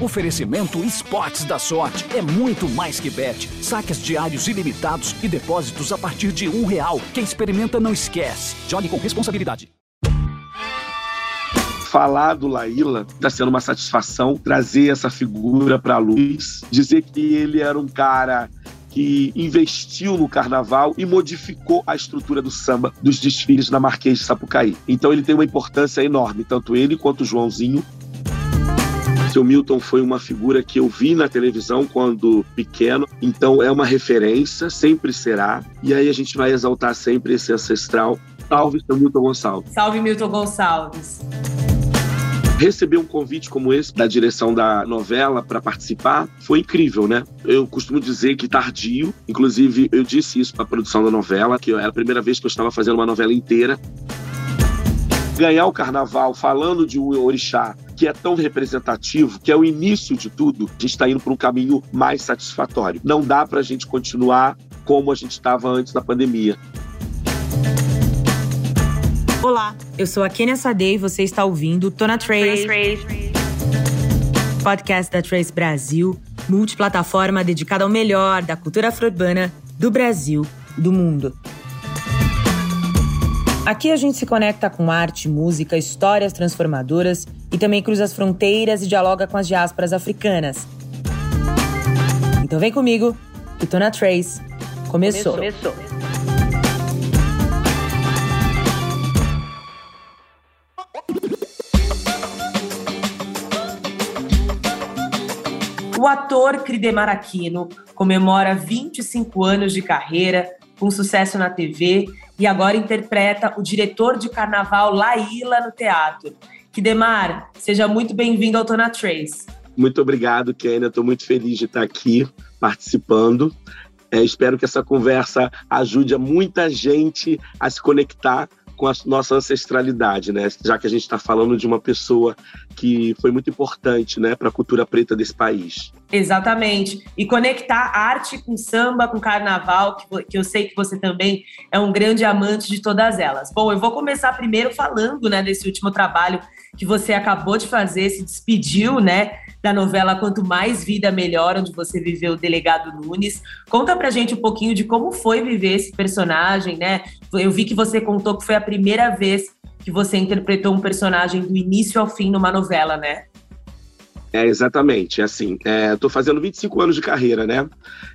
Oferecimento Esportes da Sorte. É muito mais que bet. Saques diários ilimitados e depósitos a partir de um real. Quem experimenta não esquece. Jogue com responsabilidade. Falar do Laíla está sendo uma satisfação trazer essa figura para a luz, dizer que ele era um cara que investiu no carnaval e modificou a estrutura do samba dos desfiles na Marquês de Sapucaí. Então ele tem uma importância enorme, tanto ele quanto o Joãozinho. Seu Milton foi uma figura que eu vi na televisão quando pequeno, então é uma referência, sempre será. E aí a gente vai exaltar sempre esse ancestral. Salve, seu Milton Gonçalves. Salve, Milton Gonçalves. Receber um convite como esse da direção da novela para participar foi incrível, né? Eu costumo dizer que tardio, inclusive eu disse isso para a produção da novela, que era a primeira vez que eu estava fazendo uma novela inteira ganhar o carnaval falando de um orixá que é tão representativo, que é o início de tudo, a gente está indo para um caminho mais satisfatório. Não dá para a gente continuar como a gente estava antes da pandemia. Olá, eu sou a Kenia Sade e você está ouvindo Tona Trace, podcast da Trace Brasil, multiplataforma dedicada ao melhor da cultura afro-urbana do Brasil do mundo. Aqui a gente se conecta com arte, música, histórias transformadoras e também cruza as fronteiras e dialoga com as diásporas africanas. Então vem comigo, que tô na Trace. Começou. Começou. O ator Cridemar Aquino comemora 25 anos de carreira com sucesso na TV e agora interpreta o diretor de carnaval Laíla no teatro. Kidemar, seja muito bem-vindo ao Tona Trace. Muito obrigado, Kênia. Estou muito feliz de estar aqui participando. É, espero que essa conversa ajude a muita gente a se conectar com a nossa ancestralidade, né? Já que a gente está falando de uma pessoa que foi muito importante, né, para a cultura preta desse país. Exatamente. E conectar arte com samba, com carnaval, que, que eu sei que você também é um grande amante de todas elas. Bom, eu vou começar primeiro falando, né, desse último trabalho que você acabou de fazer, se despediu, né, da novela Quanto Mais Vida Melhor, onde você viveu o delegado Nunes. Conta pra gente um pouquinho de como foi viver esse personagem, né? Eu vi que você contou que foi a primeira vez que você interpretou um personagem do início ao fim numa novela, né? É, exatamente. Assim, estou é, fazendo 25 anos de carreira, né?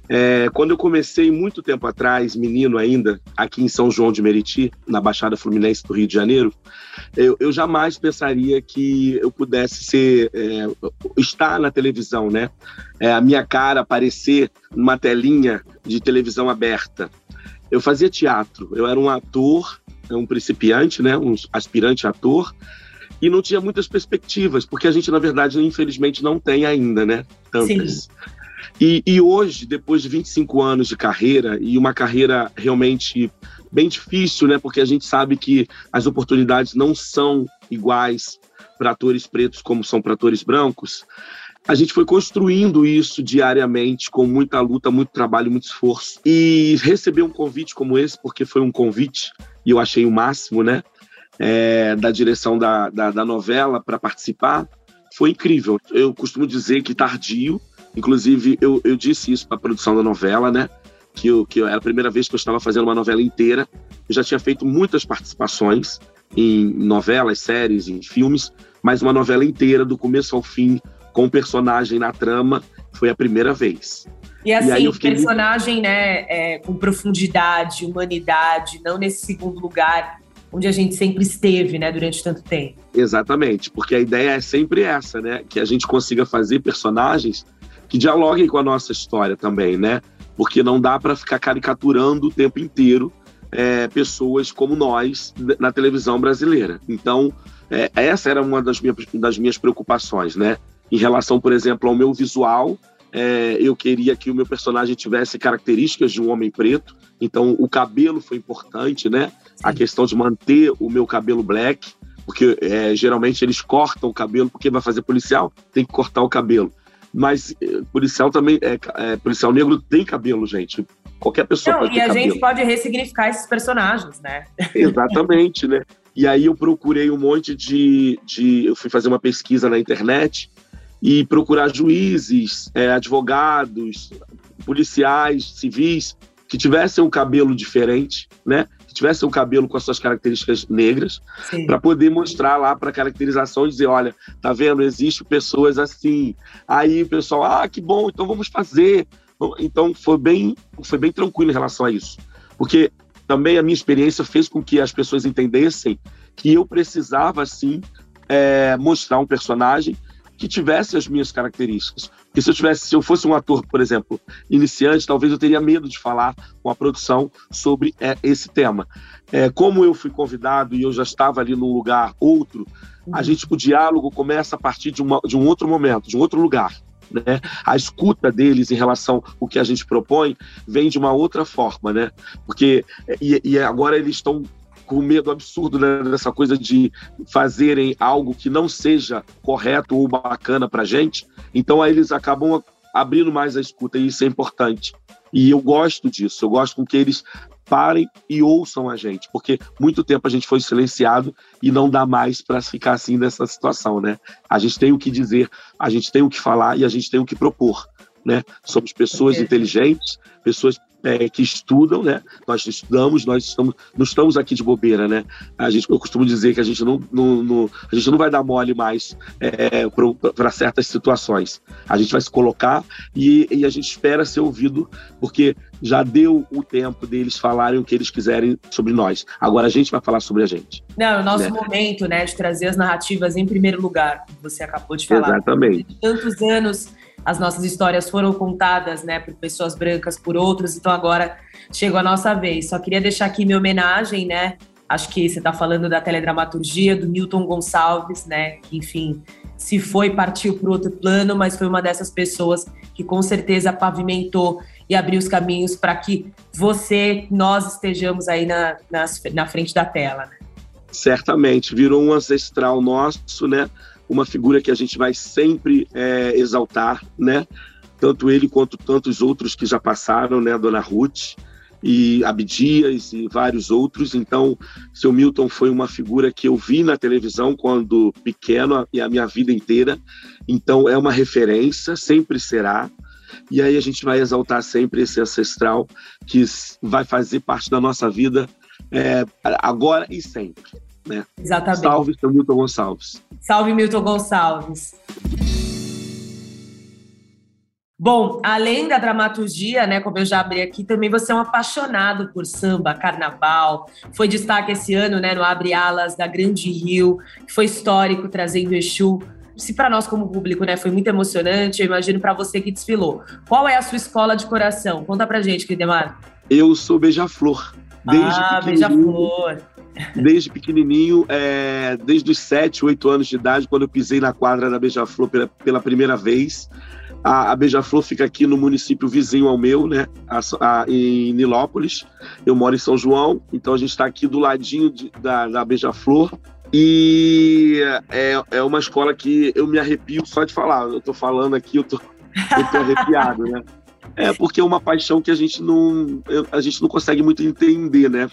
É, quando eu comecei muito tempo atrás, menino ainda, aqui em São João de Meriti, na Baixada Fluminense do Rio de Janeiro, eu, eu jamais pensaria que eu pudesse ser é, estar na televisão, né? É, a minha cara aparecer numa telinha de televisão aberta. Eu fazia teatro, eu era um ator, um principiante, né? Um aspirante ator e não tinha muitas perspectivas, porque a gente, na verdade, infelizmente, não tem ainda, né? Tantas. E, e, hoje, depois de 25 anos de carreira, e uma carreira realmente bem difícil, né? Porque a gente sabe que as oportunidades não são iguais para atores pretos como são para atores brancos. A gente foi construindo isso diariamente, com muita luta, muito trabalho, muito esforço. E receber um convite como esse, porque foi um convite, e eu achei o máximo, né? É, da direção da, da, da novela para participar foi incrível. Eu costumo dizer que tardio, inclusive eu, eu disse isso para a produção da novela, né? Que, eu, que era a primeira vez que eu estava fazendo uma novela inteira. Eu já tinha feito muitas participações em novelas, séries, em filmes, mas uma novela inteira, do começo ao fim, com um personagem na trama, foi a primeira vez. E assim, e personagem, né, é, com profundidade, humanidade, não nesse segundo lugar onde a gente sempre esteve, né, durante tanto tempo. Exatamente, porque a ideia é sempre essa, né, que a gente consiga fazer personagens que dialoguem com a nossa história também, né? Porque não dá para ficar caricaturando o tempo inteiro é, pessoas como nós na televisão brasileira. Então, é, essa era uma das minhas, das minhas preocupações, né? Em relação, por exemplo, ao meu visual, é, eu queria que o meu personagem tivesse características de um homem preto, então o cabelo foi importante, né? A questão de manter o meu cabelo black, porque é, geralmente eles cortam o cabelo, porque vai fazer policial, tem que cortar o cabelo. Mas é, policial também, é, é, policial negro tem cabelo, gente. Qualquer pessoa Não, pode cabelo. E a gente pode ressignificar esses personagens, né? Exatamente, né? E aí eu procurei um monte de, de. Eu fui fazer uma pesquisa na internet e procurar juízes, é, advogados, policiais, civis que tivessem um cabelo diferente, né? Que tivessem um cabelo com as suas características negras, para poder mostrar lá para caracterização e dizer, olha, tá vendo, existe pessoas assim. Aí o pessoal, ah, que bom, então vamos fazer. Então foi bem, foi bem tranquilo em relação a isso, porque também a minha experiência fez com que as pessoas entendessem que eu precisava sim é, mostrar um personagem que tivesse as minhas características. Porque se eu tivesse, se eu fosse um ator, por exemplo, iniciante, talvez eu teria medo de falar com a produção sobre é, esse tema. É, como eu fui convidado e eu já estava ali num lugar outro, a uhum. gente o diálogo começa a partir de, uma, de um outro momento, de um outro lugar. Né? A escuta deles em relação ao que a gente propõe vem de uma outra forma, né? Porque e, e agora eles estão com medo absurdo né, dessa coisa de fazerem algo que não seja correto ou bacana para gente. Então aí eles acabam abrindo mais a escuta e isso é importante. E eu gosto disso. Eu gosto com que eles parem e ouçam a gente, porque muito tempo a gente foi silenciado e não dá mais para ficar assim nessa situação, né? A gente tem o que dizer, a gente tem o que falar e a gente tem o que propor, né? Somos pessoas inteligentes, pessoas é, que estudam, né? Nós estudamos, nós estamos, não estamos aqui de bobeira, né? A gente, eu costumo dizer que a gente não, não, não a gente não vai dar mole mais é, para certas situações. A gente vai se colocar e, e a gente espera ser ouvido, porque já deu o tempo deles falarem o que eles quiserem sobre nós. Agora a gente vai falar sobre a gente. Não, é o nosso né? momento, né, de trazer as narrativas em primeiro lugar, você acabou de falar. Exatamente. Tantos anos as nossas histórias foram contadas, né, por pessoas brancas, por outros, então agora chegou a nossa vez. Só queria deixar aqui minha homenagem, né? Acho que você está falando da teledramaturgia do Newton Gonçalves, né? Que, enfim, se foi, partiu para outro plano, mas foi uma dessas pessoas que com certeza pavimentou e abriu os caminhos para que você, nós estejamos aí na, na, na frente da tela. Né? Certamente, virou um ancestral nosso, né? Uma figura que a gente vai sempre é, exaltar, né? Tanto ele quanto tantos outros que já passaram, né? Dona Ruth e Abdias e vários outros. Então, seu Milton foi uma figura que eu vi na televisão quando pequeno e a minha vida inteira. Então, é uma referência, sempre será. E aí a gente vai exaltar sempre esse ancestral que vai fazer parte da nossa vida é, agora e sempre. Né? Exatamente. Salve, seu Milton Gonçalves. Salve, Milton Gonçalves. Bom, além da dramaturgia, né, como eu já abri aqui, também você é um apaixonado por samba, carnaval. Foi destaque esse ano, né, no Abre Alas da Grande Rio, que foi histórico trazendo Exu. Se para nós como público, né, foi muito emocionante, eu imagino para você que desfilou. Qual é a sua escola de coração? Conta pra gente, Cridemar. Eu sou Beija-Flor. Desde ah, Beija-Flor. Desde pequenininho, é, desde os 7, 8 anos de idade, quando eu pisei na quadra da Beija-Flor pela, pela primeira vez. A, a Beija-Flor fica aqui no município vizinho ao meu, né, a, a, em Nilópolis. Eu moro em São João, então a gente está aqui do ladinho de, da, da Beija-Flor. E é, é uma escola que eu me arrepio só de falar. Eu estou falando aqui, eu tô, eu tô arrepiado, né? É porque é uma paixão que a gente não a gente não consegue muito entender, né?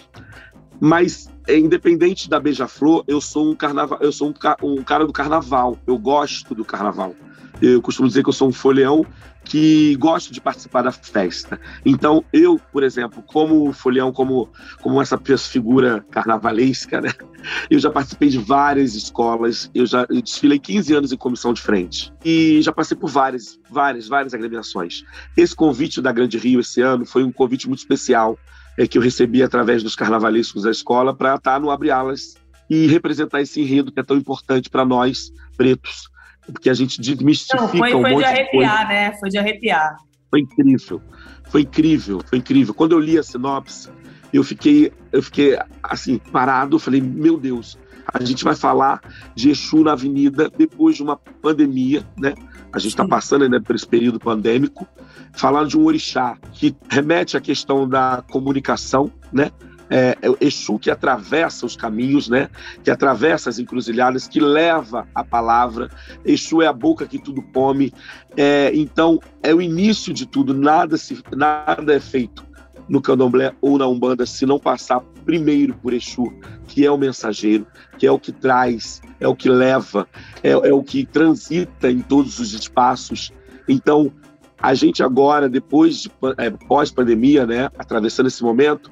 Mas é, independente da beija-flor, eu sou um carnaval, eu sou um, um, cara do carnaval. Eu gosto do carnaval. Eu costumo dizer que eu sou um folião que gosto de participar da festa. Então, eu, por exemplo, como folião, como, como essa figura carnavalesca, né? Eu já participei de várias escolas, eu já eu desfilei 15 anos em comissão de frente e já passei por várias, várias, várias agremiações. Esse convite da Grande Rio esse ano foi um convite muito especial é, que eu recebi através dos carnavalescos da escola para estar no Abre Alas e representar esse enredo que é tão importante para nós, pretos, porque a gente desmistifica Não, foi, um foi monte de arrepiar, de né? Foi de arrepiar. Foi incrível, foi incrível, foi incrível. Quando eu li a sinopse, eu fiquei, eu fiquei assim, parado, falei, meu Deus, a gente vai falar de Exu na avenida depois de uma pandemia, né? A gente está passando ainda por esse período pandêmico, falando de um orixá que remete à questão da comunicação, né? É, é o Exu que atravessa os caminhos, né? Que atravessa as encruzilhadas, que leva a palavra. Exu é a boca que tudo come. É, então, é o início de tudo. Nada, se, nada é feito no candomblé ou na umbanda se não passar primeiro por Exu, que é o mensageiro, que é o que traz, é o que leva, é, é o que transita em todos os espaços. Então, a gente agora, depois de é, pós-pandemia, né, atravessando esse momento,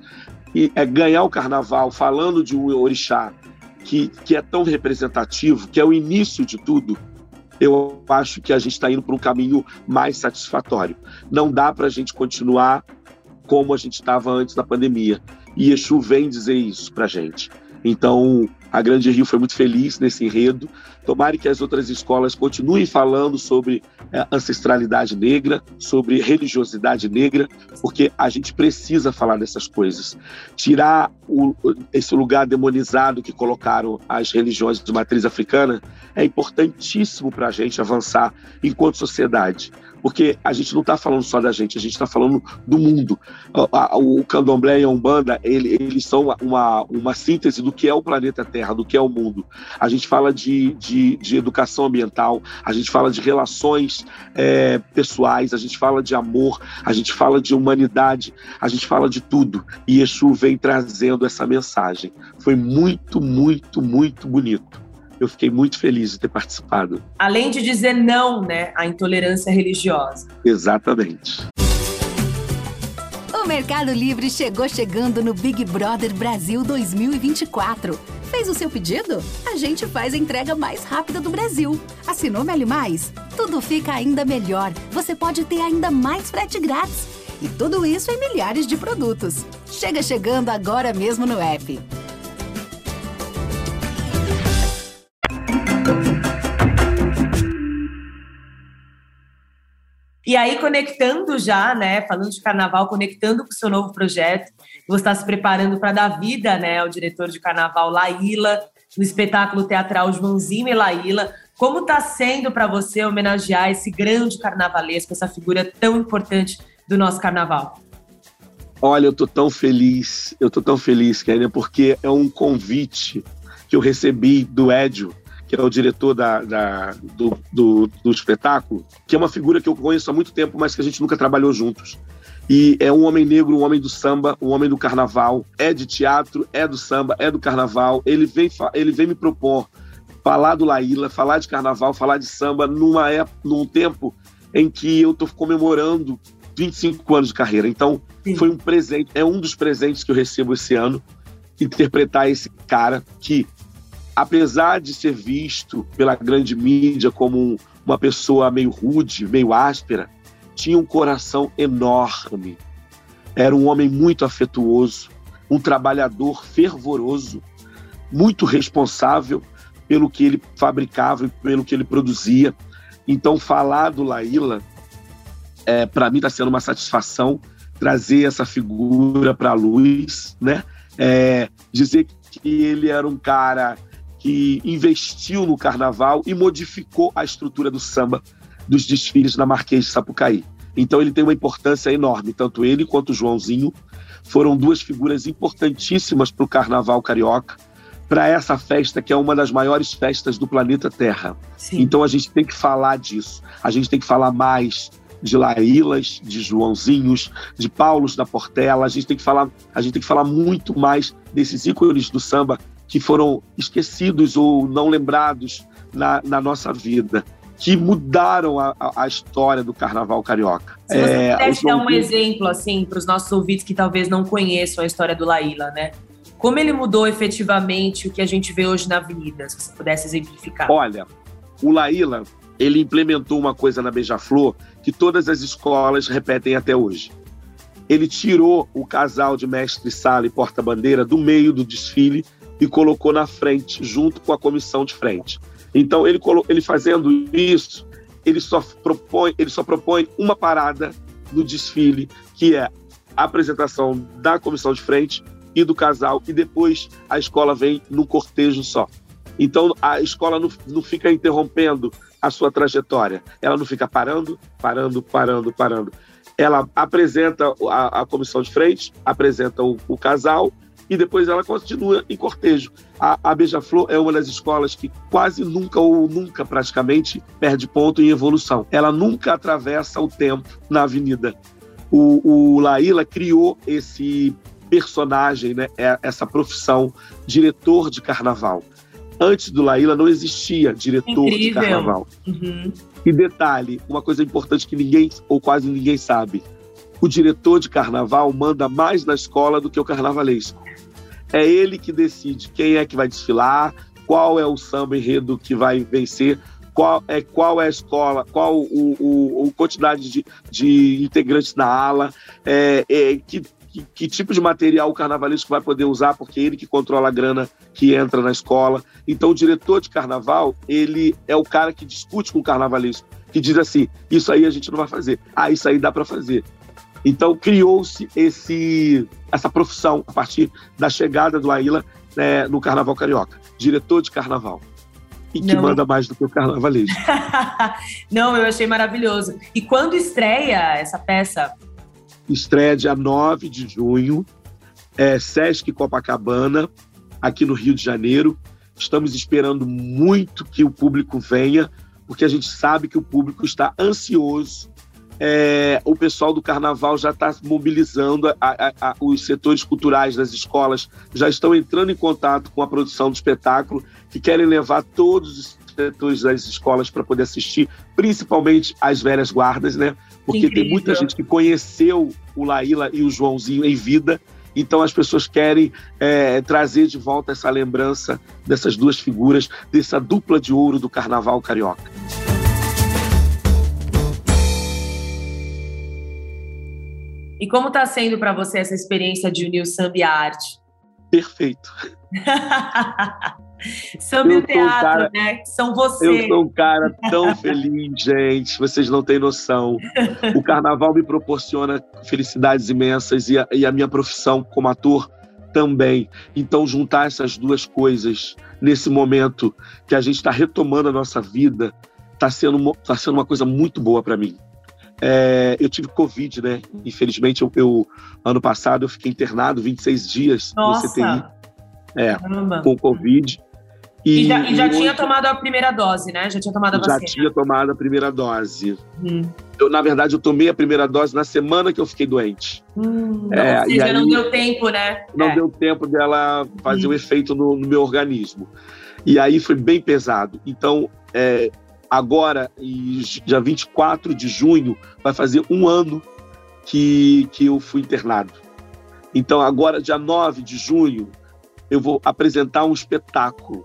e é ganhar o carnaval falando de um orixá que, que é tão representativo, que é o início de tudo, eu acho que a gente está indo para um caminho mais satisfatório. Não dá para a gente continuar como a gente estava antes da pandemia. E Exu vem dizer isso para gente. Então, a Grande Rio foi muito feliz nesse enredo. Tomara que as outras escolas continuem falando sobre é, ancestralidade negra, sobre religiosidade negra, porque a gente precisa falar dessas coisas. Tirar o, esse lugar demonizado que colocaram as religiões de matriz africana é importantíssimo para a gente avançar enquanto sociedade porque a gente não está falando só da gente, a gente está falando do mundo. O, candomblé e a umbanda, ele, eles são uma, uma síntese do que é o planeta Terra, do que é o mundo. A gente fala de, de, de educação ambiental, a gente fala de relações é, pessoais, a gente fala de amor, a gente fala de humanidade, a gente fala de tudo. E Exu vem trazendo essa mensagem. Foi muito, muito, muito bonito eu fiquei muito feliz de ter participado. Além de dizer não, né, à intolerância religiosa. Exatamente. O Mercado Livre chegou chegando no Big Brother Brasil 2024. Fez o seu pedido? A gente faz a entrega mais rápida do Brasil. Assinou Meli Mais? Tudo fica ainda melhor. Você pode ter ainda mais frete grátis. E tudo isso em milhares de produtos. Chega chegando agora mesmo no app. E aí, conectando já, né, falando de carnaval, conectando com o seu novo projeto, você está se preparando para dar vida, né, ao diretor de carnaval Laíla, no espetáculo teatral Joãozinho e Laíla. Como está sendo para você homenagear esse grande carnavalesco, essa figura tão importante do nosso carnaval? Olha, eu tô tão feliz, eu tô tão feliz, Kênia, porque é um convite que eu recebi do Édio, que é o diretor da, da do, do, do, espetáculo, que é uma figura que eu conheço há muito tempo, mas que a gente nunca trabalhou juntos. E é um homem negro, um homem do samba, um homem do carnaval, é de teatro, é do samba, é do carnaval. Ele vem, ele vem me propor falar do Laíla, falar de carnaval, falar de samba numa época, num tempo em que eu estou comemorando 25 anos de carreira. Então, Sim. foi um presente, é um dos presentes que eu recebo esse ano, interpretar esse cara que apesar de ser visto pela grande mídia como um, uma pessoa meio rude, meio áspera, tinha um coração enorme. Era um homem muito afetuoso, um trabalhador fervoroso, muito responsável pelo que ele fabricava e pelo que ele produzia. Então, falar do Laíla, é, para mim, está sendo uma satisfação trazer essa figura para a luz, né? É, dizer que ele era um cara que investiu no carnaval e modificou a estrutura do samba dos desfiles na Marquês de Sapucaí. Então ele tem uma importância enorme, tanto ele quanto o Joãozinho foram duas figuras importantíssimas para o carnaval carioca, para essa festa que é uma das maiores festas do planeta Terra. Sim. Então a gente tem que falar disso, a gente tem que falar mais de Laílas, de Joãozinhos, de Paulos da Portela, a gente tem que falar, a gente tem que falar muito mais desses ícones do samba que foram esquecidos ou não lembrados na, na nossa vida, que mudaram a, a, história do carnaval carioca. Se você é, pudesse dar um exemplo assim para os nossos ouvintes que talvez não conheçam a história do Laíla, né? Como ele mudou efetivamente o que a gente vê hoje na avenida, se você pudesse exemplificar? Olha, o Laíla, ele implementou uma coisa na Beija-Flor que todas as escolas repetem até hoje. Ele tirou o casal de mestre-sala e porta-bandeira do meio do desfile e colocou na frente, junto com a comissão de frente. Então, ele, ele fazendo isso, ele só, propõe, ele só propõe uma parada no desfile, que é a apresentação da comissão de frente e do casal, e depois a escola vem no cortejo só. Então, a escola não, não fica interrompendo a sua trajetória. Ela não fica parando, parando, parando, parando. Ela apresenta a, a comissão de frente, apresenta o, o casal e depois ela continua em cortejo. A, a Beija-Flor é uma das escolas que quase nunca ou nunca praticamente perde ponto em evolução. Ela nunca atravessa o tempo na avenida. O, o Laíla criou esse personagem, né, é, essa profissão, diretor de carnaval. Antes do Laíla não existia diretor Incrível. de carnaval. Uhum. E detalhe, uma coisa importante que ninguém ou quase ninguém sabe: o diretor de carnaval manda mais na escola do que o carnavalesco. É ele que decide quem é que vai desfilar, qual é o samba enredo que vai vencer, qual é, qual é a escola, qual o, o, o quantidade de, de, integrantes na ala, é, é, que, que, que, tipo de material o carnavalesco vai poder usar, porque é ele que controla a grana que entra na escola. Então, o diretor de carnaval, ele é o cara que discute com o carnavalesco, que diz assim: isso aí a gente não vai fazer, ah, isso aí dá para fazer. Então, criou-se esse essa profissão a partir da chegada do Aila né, no Carnaval Carioca, diretor de carnaval. E que Não. manda mais do que o carnavalesco. Não, eu achei maravilhoso. E quando estreia essa peça? Estreia dia 9 de junho, é, Sesc Copacabana, aqui no Rio de Janeiro. Estamos esperando muito que o público venha, porque a gente sabe que o público está ansioso é, o pessoal do carnaval já está mobilizando, a, a, a, os setores culturais das escolas já estão entrando em contato com a produção do espetáculo, que querem levar todos os setores das escolas para poder assistir, principalmente as velhas guardas, né? Porque Incrível. tem muita gente que conheceu o Laíla e o Joãozinho em vida, então as pessoas querem é, trazer de volta essa lembrança dessas duas figuras, dessa dupla de ouro do carnaval carioca. E como está sendo para você essa experiência de unir o samba e a arte? Perfeito. samba e o teatro, cara, né? São você. Eu sou um cara tão feliz, gente. Vocês não têm noção. O carnaval me proporciona felicidades imensas e a, e a minha profissão como ator também. Então, juntar essas duas coisas nesse momento que a gente está retomando a nossa vida está sendo, tá sendo uma coisa muito boa para mim. É, eu tive Covid, né? Infelizmente, eu, eu, ano passado eu fiquei internado 26 dias Nossa. no CTI. É, com Covid. E, e já, e já e tinha hoje, tomado a primeira dose, né? Já tinha tomado a vacina. Já tinha tomado a primeira dose. Hum. Eu, na verdade, eu tomei a primeira dose na semana que eu fiquei doente. Hum, é, ou seja, aí, não deu tempo, né? Não é. deu tempo dela fazer hum. o efeito no, no, meu organismo. E aí foi bem pesado. Então, é, agora, dia 24 de junho, vai fazer um ano que, que eu fui internado. Então, agora, dia 9 de junho, eu vou apresentar um espetáculo.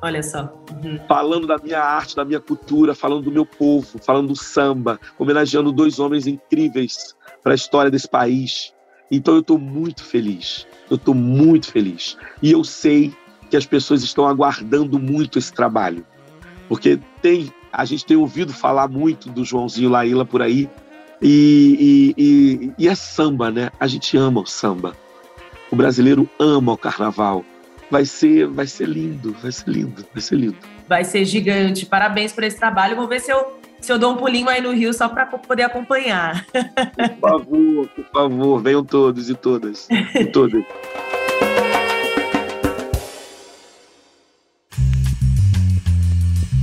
Olha só. Uhum. Falando da minha arte, da minha cultura, falando do meu povo, falando do samba, homenageando dois homens incríveis para a história desse país. Então eu estou muito feliz. Eu estou muito feliz. E eu sei que as pessoas estão aguardando muito esse trabalho. Porque tem, a gente tem ouvido falar muito do Joãozinho Laíla por aí, e, e, e, e é samba, né? A gente ama o samba. O brasileiro ama o carnaval. Vai ser, vai ser lindo, vai ser lindo, vai ser lindo. Vai ser gigante. Parabéns por esse trabalho. Vou ver se eu, se eu dou um pulinho aí no Rio só para poder acompanhar. Por favor, por favor, venham todos e todas. E todas.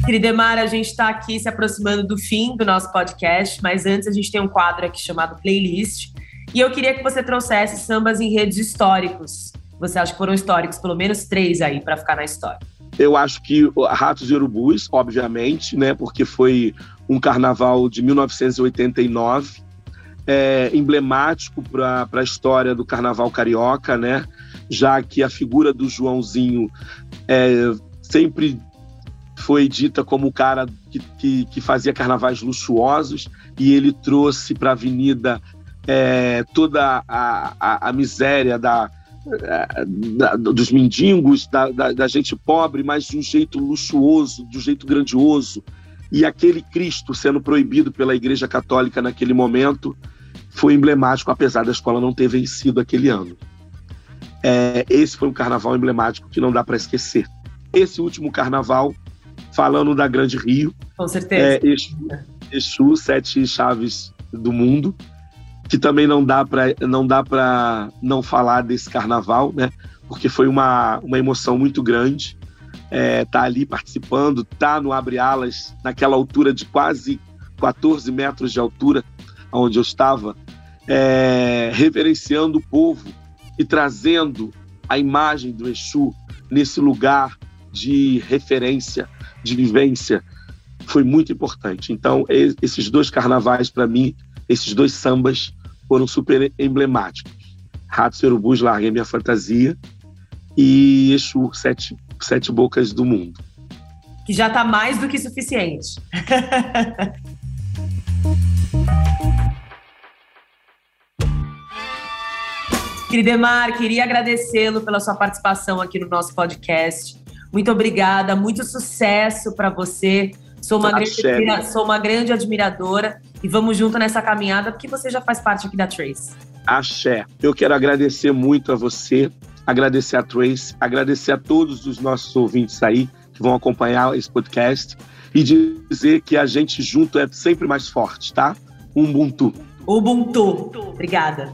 Queridemar, a gente está aqui se aproximando do fim do nosso podcast, mas antes a gente tem um quadro aqui chamado Playlist. E eu queria que você trouxesse sambas em redes históricos. Você acha que foram históricos, pelo menos três aí, para ficar na história? Eu acho que Ratos e Urubus, obviamente, né, porque foi um carnaval de 1989, é, emblemático para a história do carnaval carioca, né, já que a figura do Joãozinho é, sempre foi dita como o cara que, que, que fazia carnavais luxuosos e ele trouxe para a avenida é, toda a, a, a miséria da, da, dos mendigos, da, da, da, gente pobre, mas de um jeito luxuoso, de um jeito grandioso. E aquele Cristo sendo proibido pela Igreja Católica naquele momento foi emblemático, apesar da escola não ter vencido aquele ano. É, esse foi um carnaval emblemático que não dá para esquecer. Esse último carnaval falando da Grande Rio. Com certeza. É, Exu, Exu, Sete Chaves do Mundo, que também não dá para não dá para não falar desse carnaval, né? Porque foi uma, uma emoção muito grande. É, tá ali participando, tá no abre alas naquela altura de quase 14 metros de altura, onde eu estava. é, reverenciando o povo e trazendo a imagem do Exu nesse lugar de referência, de vivência, foi muito importante. Então, esses dois carnavais, para mim, esses dois sambas foram super emblemáticos. Ratos Urubus, Larguei Minha Fantasia e Exu, Sete, Sete Bocas do Mundo. Que já está mais do que suficiente. Queridemar, queria agradecê-lo pela sua participação aqui no nosso podcast. Muito obrigada, muito sucesso para você. Sou uma, grande, sou uma grande admiradora e vamos junto nessa caminhada, porque você já faz parte aqui da Trace. Axé. Eu quero agradecer muito a você, agradecer a Trace, agradecer a todos os nossos ouvintes aí que vão acompanhar esse podcast e dizer que a gente junto é sempre mais forte, tá? Ubuntu. Ubuntu. Obrigada.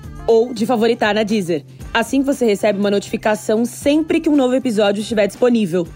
ou de favoritar na Deezer. Assim você recebe uma notificação sempre que um novo episódio estiver disponível.